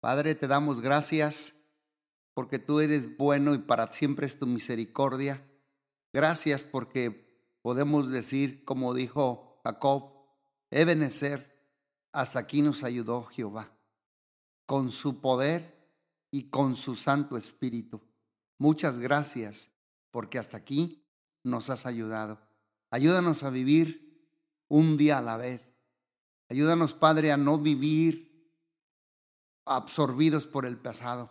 Padre, te damos gracias porque tú eres bueno y para siempre es tu misericordia. Gracias porque podemos decir, como dijo Jacob, Ebenezer, hasta aquí nos ayudó Jehová, con su poder y con su Santo Espíritu. Muchas gracias porque hasta aquí nos has ayudado. Ayúdanos a vivir un día a la vez. Ayúdanos, Padre, a no vivir absorbidos por el pasado,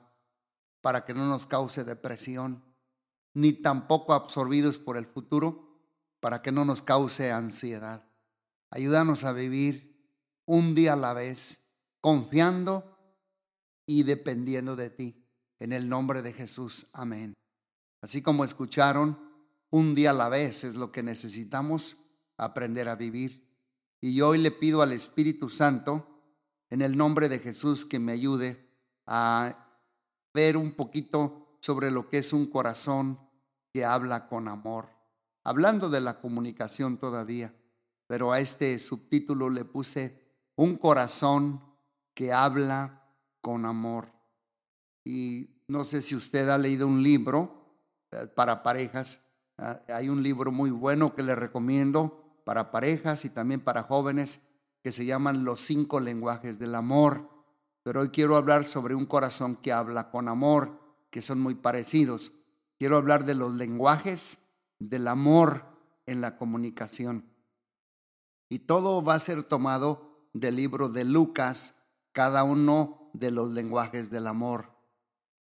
para que no nos cause depresión, ni tampoco absorbidos por el futuro, para que no nos cause ansiedad. Ayúdanos a vivir un día a la vez, confiando y dependiendo de ti. En el nombre de Jesús, amén. Así como escucharon, un día a la vez es lo que necesitamos aprender a vivir. Y hoy le pido al Espíritu Santo, en el nombre de Jesús, que me ayude a ver un poquito sobre lo que es un corazón que habla con amor. Hablando de la comunicación todavía, pero a este subtítulo le puse un corazón que habla con amor. Y no sé si usted ha leído un libro eh, para parejas Ah, hay un libro muy bueno que le recomiendo para parejas y también para jóvenes que se llaman Los cinco lenguajes del amor. Pero hoy quiero hablar sobre un corazón que habla con amor, que son muy parecidos. Quiero hablar de los lenguajes del amor en la comunicación. Y todo va a ser tomado del libro de Lucas, cada uno de los lenguajes del amor.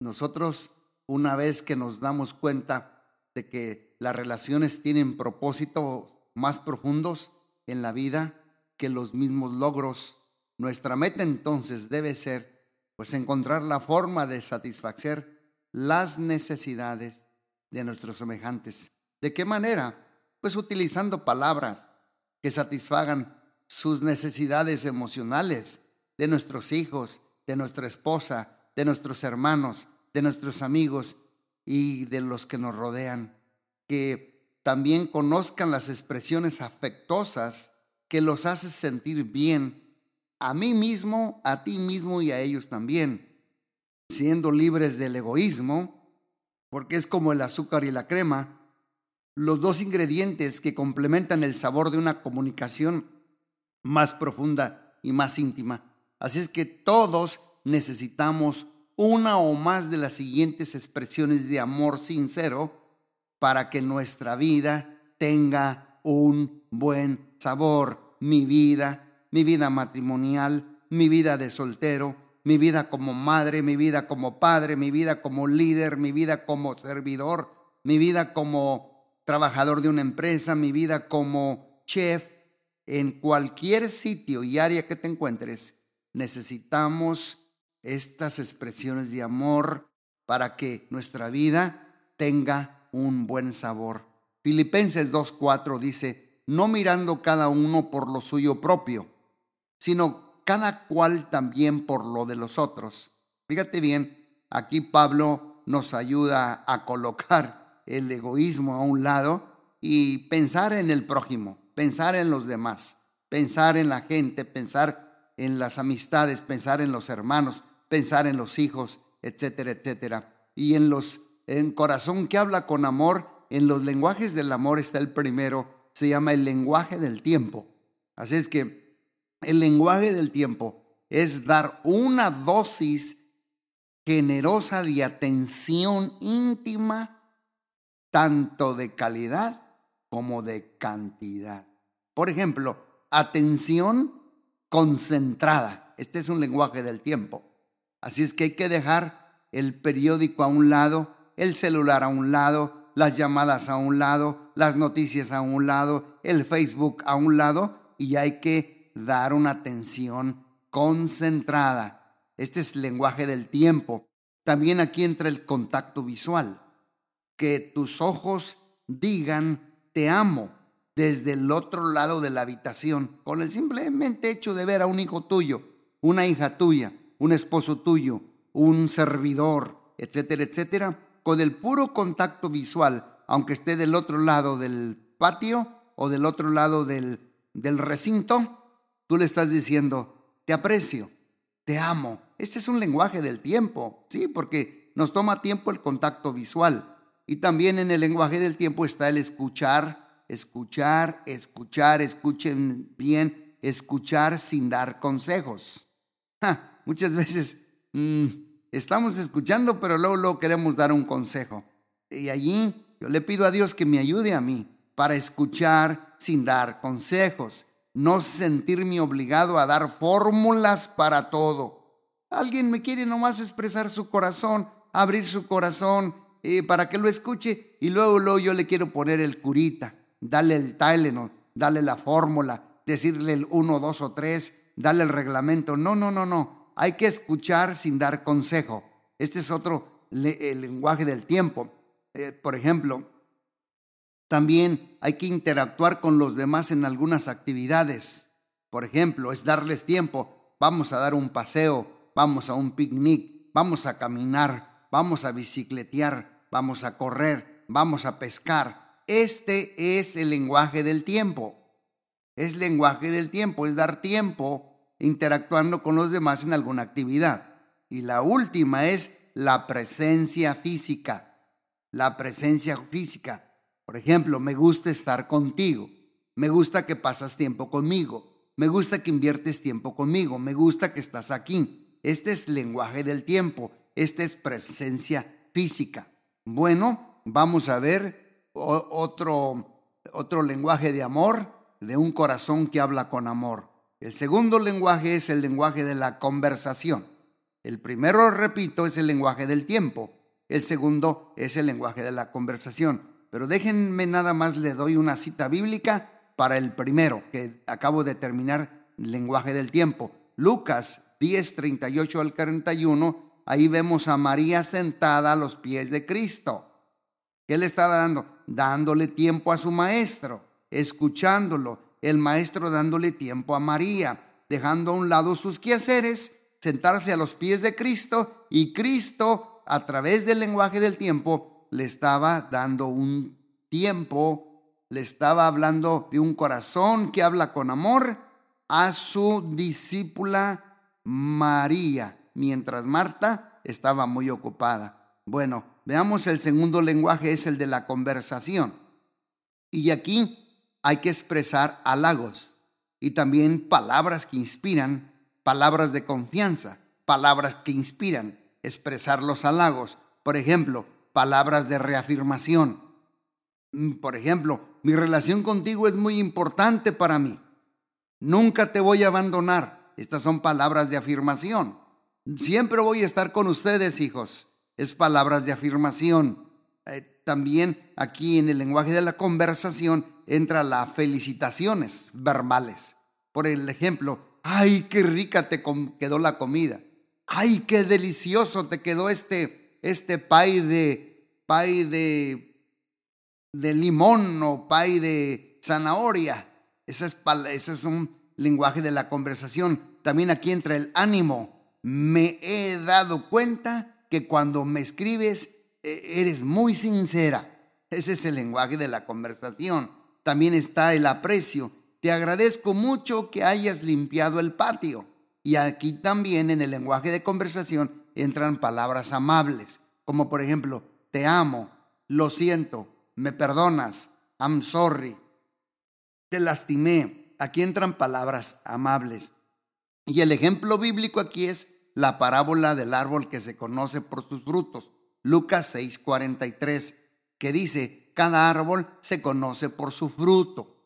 Nosotros, una vez que nos damos cuenta de que las relaciones tienen propósitos más profundos en la vida que los mismos logros. Nuestra meta entonces debe ser pues encontrar la forma de satisfacer las necesidades de nuestros semejantes. ¿De qué manera? Pues utilizando palabras que satisfagan sus necesidades emocionales de nuestros hijos, de nuestra esposa, de nuestros hermanos, de nuestros amigos y de los que nos rodean que también conozcan las expresiones afectuosas que los hace sentir bien a mí mismo, a ti mismo y a ellos también, siendo libres del egoísmo, porque es como el azúcar y la crema, los dos ingredientes que complementan el sabor de una comunicación más profunda y más íntima. Así es que todos necesitamos una o más de las siguientes expresiones de amor sincero para que nuestra vida tenga un buen sabor. Mi vida, mi vida matrimonial, mi vida de soltero, mi vida como madre, mi vida como padre, mi vida como líder, mi vida como servidor, mi vida como trabajador de una empresa, mi vida como chef, en cualquier sitio y área que te encuentres, necesitamos estas expresiones de amor para que nuestra vida tenga un buen sabor. Filipenses 2.4 dice, no mirando cada uno por lo suyo propio, sino cada cual también por lo de los otros. Fíjate bien, aquí Pablo nos ayuda a colocar el egoísmo a un lado y pensar en el prójimo, pensar en los demás, pensar en la gente, pensar en las amistades, pensar en los hermanos, pensar en los hijos, etcétera, etcétera. Y en los en corazón que habla con amor, en los lenguajes del amor está el primero, se llama el lenguaje del tiempo. Así es que el lenguaje del tiempo es dar una dosis generosa de atención íntima, tanto de calidad como de cantidad. Por ejemplo, atención concentrada. Este es un lenguaje del tiempo. Así es que hay que dejar el periódico a un lado el celular a un lado, las llamadas a un lado, las noticias a un lado, el Facebook a un lado y hay que dar una atención concentrada. Este es el lenguaje del tiempo. También aquí entra el contacto visual. Que tus ojos digan te amo desde el otro lado de la habitación, con el simplemente hecho de ver a un hijo tuyo, una hija tuya, un esposo tuyo, un servidor, etcétera, etcétera, con el puro contacto visual, aunque esté del otro lado del patio o del otro lado del, del recinto, tú le estás diciendo, te aprecio, te amo. Este es un lenguaje del tiempo, ¿sí? Porque nos toma tiempo el contacto visual. Y también en el lenguaje del tiempo está el escuchar, escuchar, escuchar, escuchen bien, escuchar sin dar consejos. muchas veces mm, estamos escuchando, pero luego, luego queremos dar un consejo. Y allí yo le pido a Dios que me ayude a mí para escuchar sin dar consejos, no sentirme obligado a dar fórmulas para todo. Alguien me quiere nomás expresar su corazón, abrir su corazón eh, para que lo escuche y luego, luego yo le quiero poner el curita, darle el Tylenol, darle la fórmula, decirle el 1, 2 o 3, darle el reglamento. No, no, no, no. Hay que escuchar sin dar consejo. Este es otro el lenguaje del tiempo. Eh, por ejemplo, también hay que interactuar con los demás en algunas actividades. Por ejemplo, es darles tiempo. Vamos a dar un paseo, vamos a un picnic, vamos a caminar, vamos a bicicletear, vamos a correr, vamos a pescar. Este es el lenguaje del tiempo. Es lenguaje del tiempo, es dar tiempo interactuando con los demás en alguna actividad. Y la última es la presencia física. La presencia física. Por ejemplo, me gusta estar contigo, me gusta que pasas tiempo conmigo, me gusta que inviertes tiempo conmigo, me gusta que estás aquí. Este es lenguaje del tiempo, esta es presencia física. Bueno, vamos a ver otro, otro lenguaje de amor, de un corazón que habla con amor. El segundo lenguaje es el lenguaje de la conversación. El primero, repito, es el lenguaje del tiempo. El segundo es el lenguaje de la conversación. Pero déjenme nada más, le doy una cita bíblica para el primero, que acabo de terminar, el lenguaje del tiempo. Lucas 10, 38 al 41, ahí vemos a María sentada a los pies de Cristo. ¿Qué le estaba dando? Dándole tiempo a su maestro, escuchándolo, el maestro dándole tiempo a María, dejando a un lado sus quehaceres, sentarse a los pies de Cristo y Cristo, a través del lenguaje del tiempo, le estaba dando un tiempo, le estaba hablando de un corazón que habla con amor a su discípula María, mientras Marta estaba muy ocupada. Bueno, veamos el segundo lenguaje, es el de la conversación. Y aquí hay que expresar halagos y también palabras que inspiran, palabras de confianza, palabras que inspiran, expresar los halagos. Por ejemplo, palabras de reafirmación. Mm, por ejemplo, mi relación contigo es muy importante para mí. Nunca te voy a abandonar. Estas son palabras de afirmación. Siempre voy a estar con ustedes, hijos. Es palabras de afirmación. Eh, también aquí en el lenguaje de la conversación entra las felicitaciones verbales. Por el ejemplo, ay, qué rica te quedó la comida. Ay, qué delicioso te quedó este este pay de, pay de, de limón o pay de zanahoria. Ese es, ese es un lenguaje de la conversación. También aquí entra el ánimo. Me he dado cuenta que cuando me escribes e, eres muy sincera. Ese es el lenguaje de la conversación. También está el aprecio. Te agradezco mucho que hayas limpiado el patio. Y aquí también en el lenguaje de conversación entran palabras amables, como por ejemplo, te amo, lo siento, me perdonas, I'm sorry, te lastimé. Aquí entran palabras amables. Y el ejemplo bíblico aquí es la parábola del árbol que se conoce por sus frutos, Lucas 6:43, que dice, cada árbol se conoce por su fruto.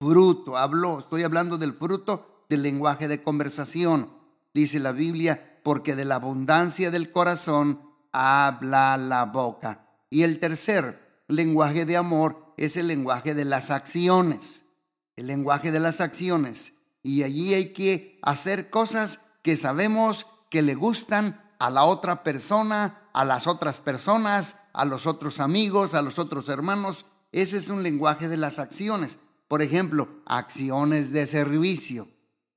Fruto, hablo, estoy hablando del fruto del lenguaje de conversación. Dice la Biblia, porque de la abundancia del corazón habla la boca. Y el tercer lenguaje de amor es el lenguaje de las acciones. El lenguaje de las acciones. Y allí hay que hacer cosas que sabemos que le gustan a la otra persona, a las otras personas, a los otros amigos, a los otros hermanos. Ese es un lenguaje de las acciones. Por ejemplo, acciones de servicio.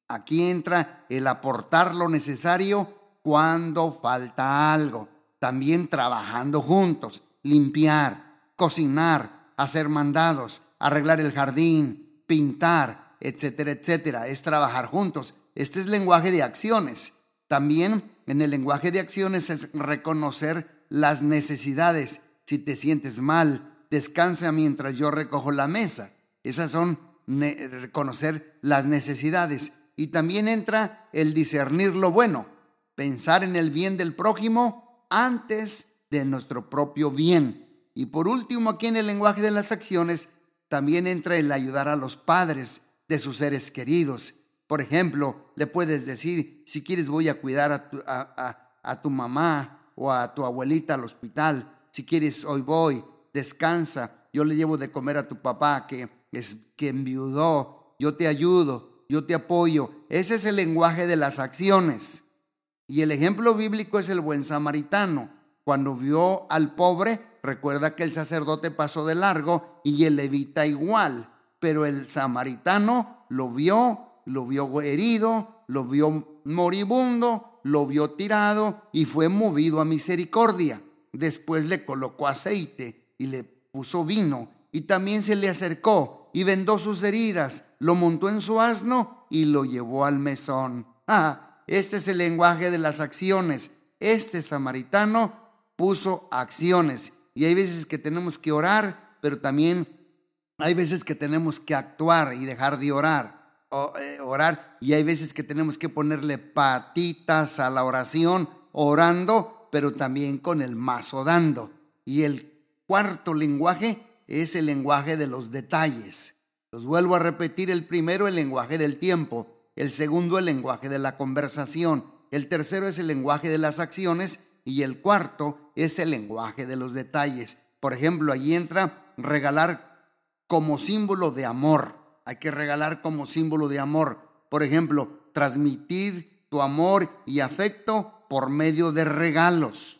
Aquí entra el aportar lo necesario cuando falta algo. También trabajando juntos, limpiar, cocinar, hacer mandados, arreglar el jardín, pintar, etcétera, etcétera. Es trabajar juntos. Este es lenguaje de acciones. También en el lenguaje de acciones es reconocer las necesidades. Si te sientes mal, descansa mientras yo recojo la mesa. Esas son reconocer las necesidades. Y también entra el discernir lo bueno, pensar en el bien del prójimo antes de nuestro propio bien. Y por último, aquí en el lenguaje de las acciones, también entra el ayudar a los padres de sus seres queridos. Por ejemplo, le puedes decir, si quieres voy a cuidar a tu, a tu mamá o a tu abuelita al hospital. Si quieres, hoy voy, descansa. Yo le llevo de comer a tu papá que es que enviudó. Yo te ayudo, yo te apoyo. Ese es el lenguaje de las acciones. Y el ejemplo bíblico es el buen samaritano. Cuando vio al pobre, recuerda que el sacerdote pasó de largo y el levita igual. Pero el samaritano lo vio, lo vio herido, lo vio moribundo, lo vio tirado y fue movido a misericordia. Después le colocó aceite y le puso vino y también se le acercó y vendó sus heridas, lo montó en su asno y lo llevó al mesón. Ah, este es el lenguaje de las acciones. Este samaritano puso acciones y hay veces que tenemos que orar, pero también hay veces que tenemos que actuar y dejar de orar. Eh, orar y hay veces que tenemos que ponerle patitas a la oración orando pero también con el mazo dando. Y el cuarto lenguaje es el lenguaje de los detalles. Los vuelvo a repetir, el primero el lenguaje del tiempo, el segundo el lenguaje de la conversación, el tercero es el lenguaje de las acciones y el cuarto es el lenguaje de los detalles. Por ejemplo, allí entra regalar como símbolo de amor. Hay que regalar como símbolo de amor. Por ejemplo, transmitir tu amor y afecto por medio de regalos.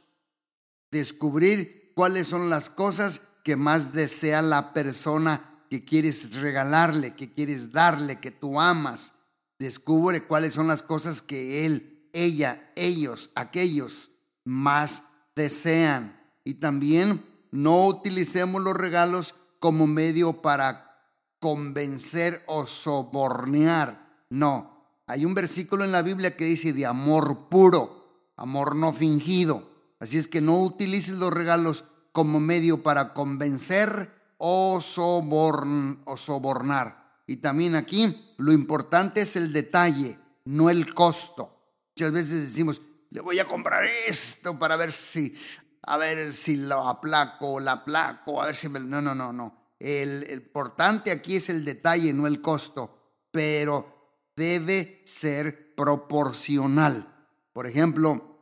Descubrir cuáles son las cosas que más desea la persona que quieres regalarle, que quieres darle, que tú amas. Descubre cuáles son las cosas que él, ella, ellos, aquellos más desean. Y también no utilicemos los regalos como medio para convencer o sobornear. No, hay un versículo en la Biblia que dice de amor puro amor no fingido. Así es que no utilices los regalos como medio para convencer o, sobornar. Y también aquí lo importante es el detalle, no el costo. Muchas veces decimos, le voy a comprar esto para ver si, a ver si lo aplaco, la aplaco, a ver si me... No, no, no, no. El, importante aquí es el detalle, no el costo, pero debe ser proporcional. Por ejemplo,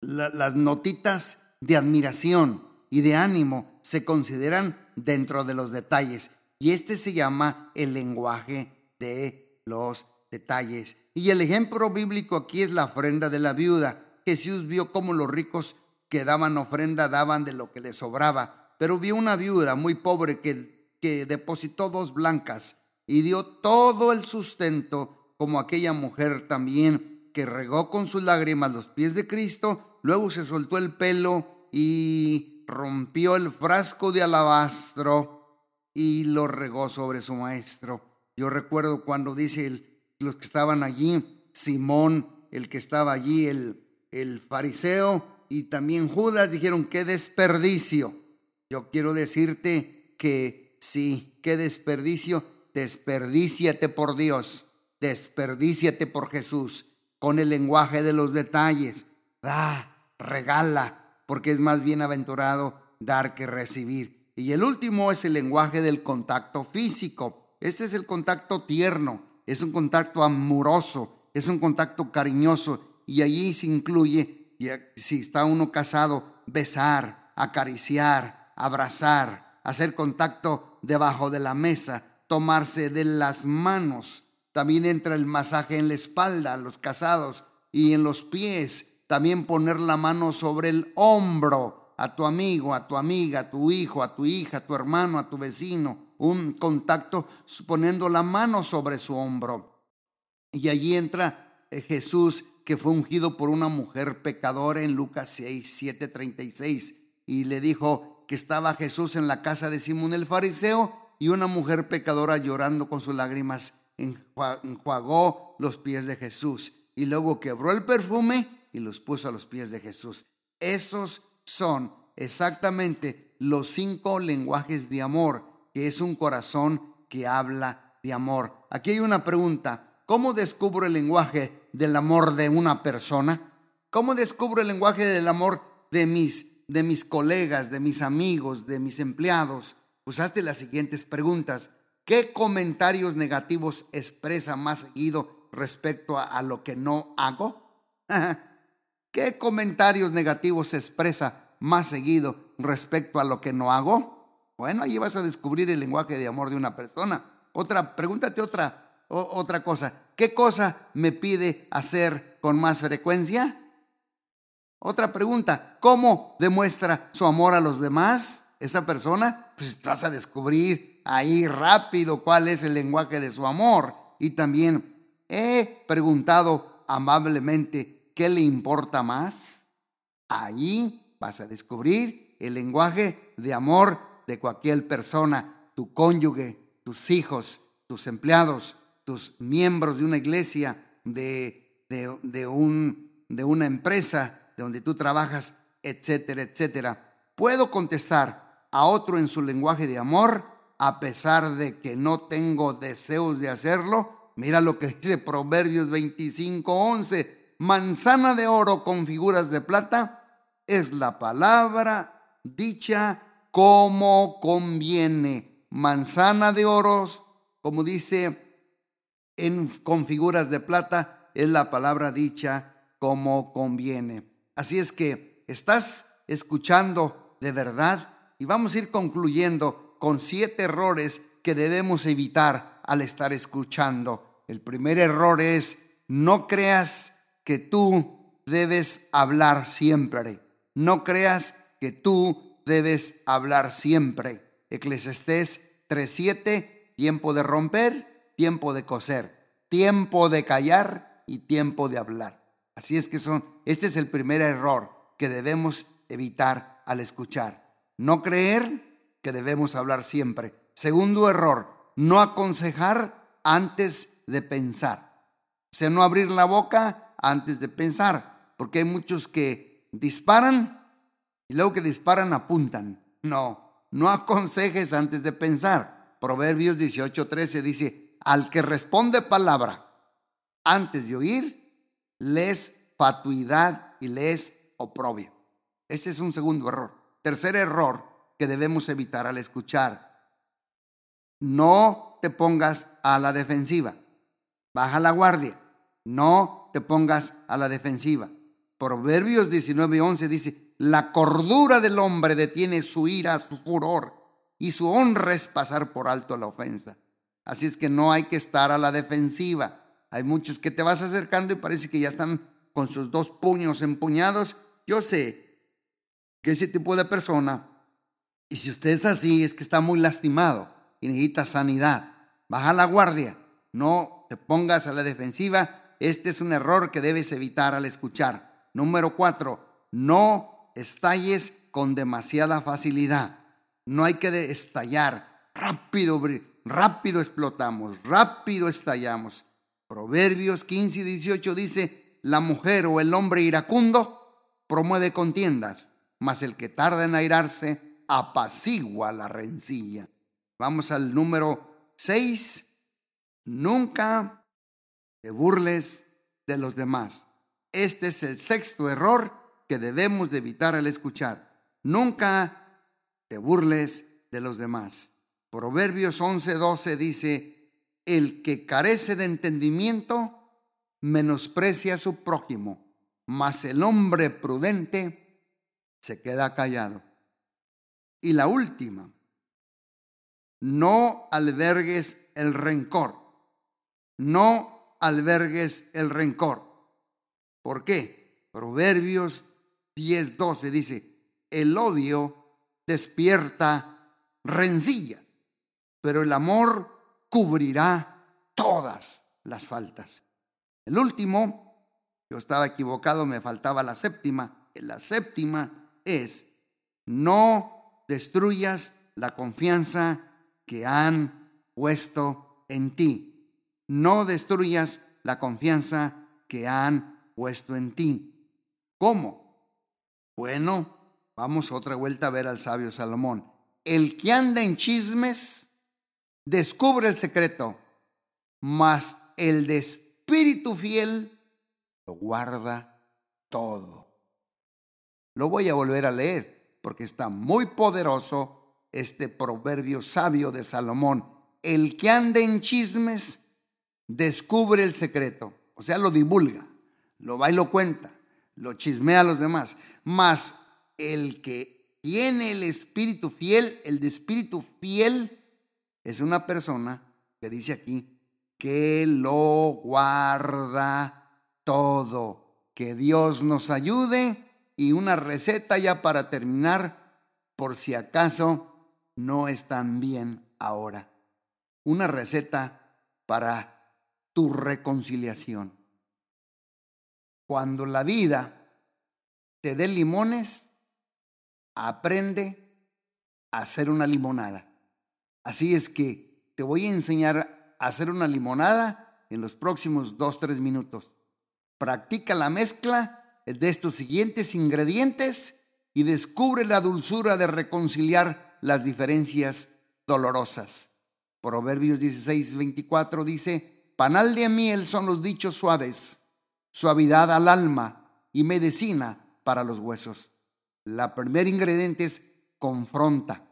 las notitas de admiración y de ánimo se consideran dentro de los detalles y este se llama el lenguaje de los detalles. Y el ejemplo bíblico aquí es la ofrenda de la viuda. Jesús vio cómo los ricos que daban ofrenda daban de lo que les sobraba, pero vio una viuda muy pobre que, que depositó dos blancas y dio todo el sustento como aquella mujer también que regó con sus lágrimas los pies de Cristo luego se soltó el pelo y rompió el frasco de alabastro y lo regó sobre su maestro. Yo recuerdo cuando dice los que estaban allí, Simón, el que estaba allí, el, el fariseo y también Judas dijeron, qué desperdicio. Yo quiero decirte que sí, qué desperdicio, desperdíciate por Dios, desperdíciate por Jesús, con el lenguaje de los detalles. Da, regala, porque es más bienaventurado dar que recibir. Y el último es el lenguaje del contacto físico. Este es el contacto tierno, es un contacto amoroso, es un contacto cariñoso y allí se incluye, si está uno casado, besar, acariciar, abrazar, hacer contacto debajo de la mesa, tomarse de las manos. También entra el masaje en la espalda, los casados, y en los pies, también poner la mano sobre el hombro a tu amigo, a tu amiga, a tu hijo, a tu hija, a tu hermano, a tu vecino. Un contacto poniendo la mano sobre su hombro. Y allí entra eh, Jesús que fue ungido por una mujer pecadora en Lucas 6, 7, 36. Y le dijo que estaba Jesús en la casa de Simón el fariseo y una mujer pecadora llorando con sus lágrimas enjuagó los pies de Jesús y luego quebró el perfume y los puso a los pies de Jesús. Esos son exactamente los cinco lenguajes de amor, que es un corazón que habla de amor. Aquí hay una pregunta. ¿Cómo descubro el lenguaje del amor de una persona? ¿Cómo descubro el lenguaje del amor de mis, de mis colegas, de mis amigos, de mis empleados? Usaste las siguientes preguntas. ¿Qué comentarios negativos expresa más seguido respecto a, lo que no hago? ¿Qué comentarios negativos expresa más seguido respecto a lo que no hago? Bueno, ahí vas a descubrir el lenguaje de amor de una persona. Otra, pregúntate otra, otra cosa. ¿Qué cosa me pide hacer con más frecuencia? Otra pregunta, ¿cómo demuestra su amor a los demás esa persona? Pues vas a descubrir ahí rápido cuál es el lenguaje de su amor. Y también he preguntado amablemente, ¿qué le importa más? Ahí vas a descubrir el lenguaje de amor de cualquier persona, tu cónyuge, tus hijos, tus empleados, tus miembros de una iglesia, de, de, un, de una empresa de donde tú trabajas, etcétera, etcétera. Puedo contestar a otro en su lenguaje de amor a pesar de que no tengo deseos de hacerlo. Mira lo que dice Proverbios 25, 11. Manzana de oro con figuras de plata es la palabra dicha como conviene. Manzana de oros, como dice con figuras de plata, es la palabra dicha como conviene. Así es que estás escuchando de verdad y vamos a ir concluyendo con siete errores que debemos evitar al estar escuchando. El primer error es no creas que tú debes hablar siempre. No creas que tú debes hablar siempre. Eclesiastés 3:7, tiempo de romper, tiempo de coser, tiempo de callar y tiempo de hablar. Así es que son, este es el primer error que debemos evitar al escuchar. No creer que debemos hablar siempre. Segundo error, no aconsejar antes de pensar. O sea, no abrir la boca antes de pensar, porque hay muchos que disparan y luego que disparan apuntan. No, no aconsejes antes de pensar. Proverbios 18:13 dice, al que responde palabra antes de oír, les fatuidad y les oprobio. Este es un segundo error. Tercer error que debemos evitar al escuchar. No te pongas a la defensiva. Baja la guardia. No te pongas a la defensiva. Proverbios 19:11 dice, la cordura del hombre detiene su ira, su furor, y su honra es pasar por alto la ofensa. Así es que no hay que estar a la defensiva. Hay muchos que te vas acercando y parece que ya están con sus dos puños empuñados. Yo sé que ese tipo de persona, y si usted es así, es que está muy lastimado y necesita sanidad. Baja la guardia, no te pongas a la defensiva. Este es un error que debes evitar al escuchar. Número cuatro, no estalles con demasiada facilidad. No hay que estallar. Rápido, rápido explotamos, rápido estallamos. Proverbios 15 y 18 dice, la mujer o el hombre iracundo promueve contiendas, mas el que tarda en airarse apacigua la rencilla. Vamos al número 6. Nunca te burles de los demás. Este es el sexto error que debemos de evitar al escuchar. Nunca te burles de los demás. Proverbios 11:12 dice, el que carece de entendimiento menosprecia a su prójimo, mas el hombre prudente se queda callado. Y la última, no albergues el rencor. No albergues el rencor. ¿Por qué? Proverbios 10:12 dice, el odio despierta rencilla, pero el amor cubrirá todas las faltas. El último, yo estaba equivocado, me faltaba la séptima. La séptima es, no destruyas la confianza que han puesto en ti. No destruyas la confianza que han puesto en ti. ¿Cómo? Bueno, vamos otra vuelta a ver al sabio Salomón. El que anda en chismes descubre el secreto, mas el de espíritu fiel lo guarda todo. Lo voy a volver a leer porque está muy poderoso este proverbio sabio de Salomón. El que anda en chismes descubre el secreto, o sea, lo divulga, lo va y lo cuenta, lo chismea a los demás. Mas el que tiene el espíritu fiel, el de espíritu fiel, es una persona que dice aquí que lo guarda todo. Que Dios nos ayude y una receta ya para terminar, por si acaso no están bien ahora. Una receta para tu reconciliación. Cuando la vida te dé limones, aprende a hacer una limonada. Así es que te voy a enseñar hacer una limonada en los próximos dos, tres minutos. Practica la mezcla de estos siguientes ingredientes y descubre la dulzura de reconciliar las diferencias dolorosas. Proverbios 16, 24 dice, panal de miel son los dichos suaves, suavidad al alma y medicina para los huesos. La primer ingrediente es confronta,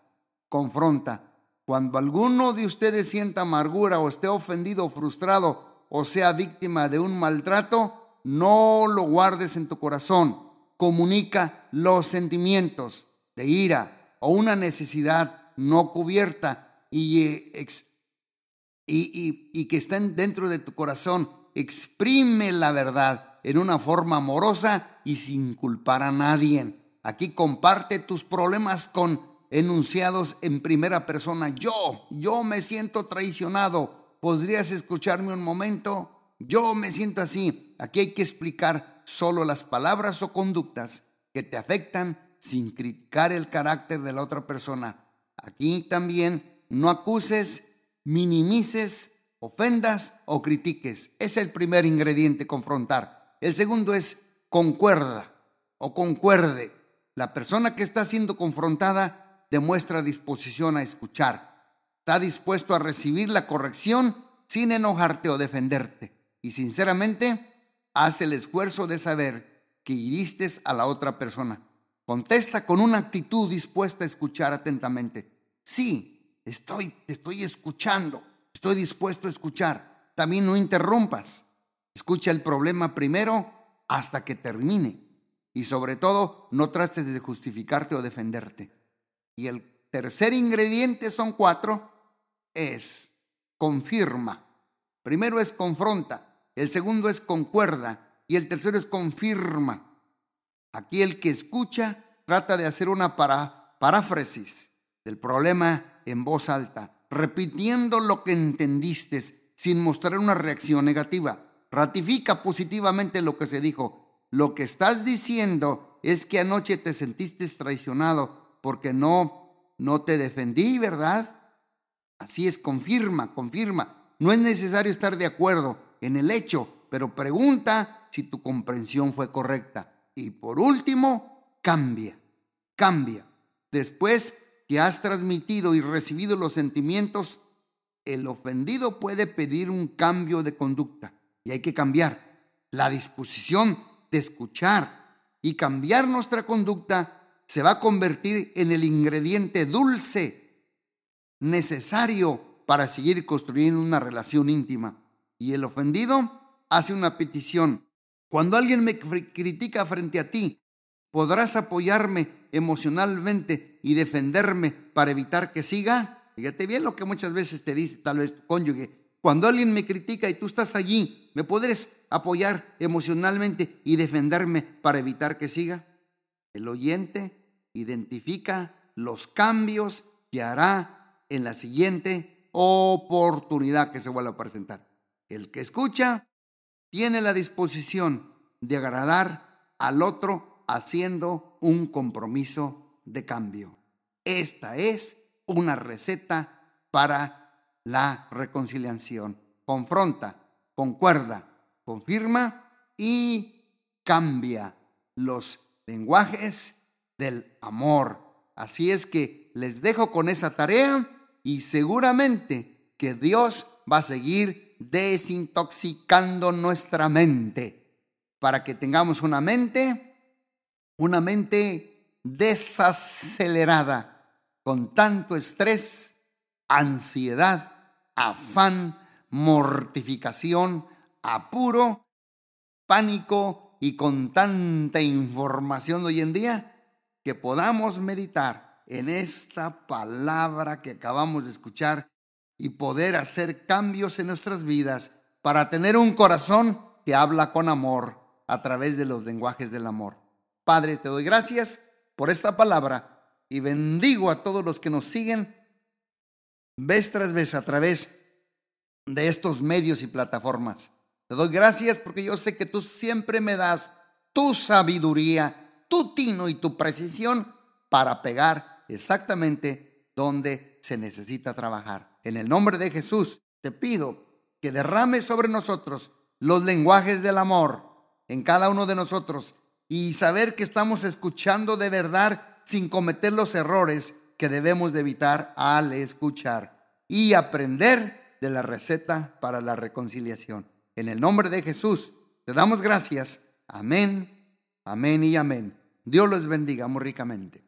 confronta. Cuando alguno de ustedes sienta amargura o esté ofendido o frustrado o sea víctima de un maltrato, no lo guardes en tu corazón. Comunica los sentimientos de ira o una necesidad no cubierta y, eh, y, y, que estén dentro de tu corazón. Exprime la verdad en una forma amorosa y sin culpar a nadie. Aquí comparte tus problemas con enunciados en primera persona. Yo, yo me siento traicionado. ¿Podrías escucharme un momento? Yo me siento así. Aquí hay que explicar solo las palabras o conductas que te afectan sin criticar el carácter de la otra persona. Aquí también no acuses, minimices, ofendas o critiques. Es el primer ingrediente, confrontar. El segundo es concuerda o concuerde. La persona que está siendo confrontada demuestra disposición a escuchar. Está dispuesto a recibir la corrección sin enojarte o defenderte y sinceramente haz el esfuerzo de saber que hiriste a la otra persona. Contesta con una actitud dispuesta a escuchar atentamente. Sí, estoy, estoy escuchando, estoy dispuesto a escuchar. También no interrumpas. Escucha el problema primero hasta que termine. Y sobre todo, no trates de justificarte o defenderte. Y el tercer ingrediente son cuatro, es confirma. Primero es confronta el segundo es concuerda y el tercero es confirma. Aquí el que escucha trata de hacer una paráfrasis del problema en voz alta, repitiendo lo que entendiste sin mostrar una reacción negativa. Ratifica positivamente lo que se dijo. Lo que estás diciendo es que anoche te sentiste traicionado porque no, no te defendí, ¿verdad? Así es, confirma, confirma. No es necesario estar de acuerdo en el hecho, pero pregunta si tu comprensión fue correcta. Y por último, cambia, cambia. Después que has transmitido y recibido los sentimientos, el ofendido puede pedir un cambio de conducta y hay que cambiar la disposición de escuchar y cambiar nuestra conducta se va a convertir en el ingrediente dulce necesario para seguir construyendo una relación íntima y el ofendido hace una petición. Cuando alguien me critica frente a ti, ¿podrás apoyarme emocionalmente y defenderme para evitar que siga? Fíjate bien lo que muchas veces te dice tal vez tu cónyuge. Cuando alguien me critica y tú estás allí, ¿me podrás apoyar emocionalmente y defenderme para evitar que siga? El oyente identifica los cambios que hará en la siguiente oportunidad que se vuelva a presentar. El que escucha tiene la disposición de agradar al otro haciendo un compromiso de cambio. Esta es una receta para la reconciliación. Confronta, concuerda, confirma y cambia los lenguajes del amor. Así es que les dejo con esa tarea y seguramente que Dios va a seguir desintoxicando nuestra mente para que tengamos una mente, una mente desacelerada con tanto estrés, ansiedad, afán, mortificación, apuro, pánico y con tanta información hoy en día que podamos meditar en esta palabra que acabamos de escuchar y poder hacer cambios en nuestras vidas para tener un corazón que habla con amor a través de los lenguajes del amor. Padre, te doy gracias por esta palabra y bendigo a todos los que nos siguen vez tras vez a través de estos medios y plataformas. Te doy gracias porque yo sé que tú siempre me das tu sabiduría, tu tino y tu precisión para pegar exactamente donde se necesita trabajar. En el nombre de Jesús te pido que derrame sobre nosotros los lenguajes del amor en cada uno de nosotros y saber que estamos escuchando de verdad sin cometer los errores que debemos de evitar al escuchar y aprender de la receta para la reconciliación. En el nombre de Jesús, te damos gracias. Amén, amén y amén. Dios los bendiga muy ricamente.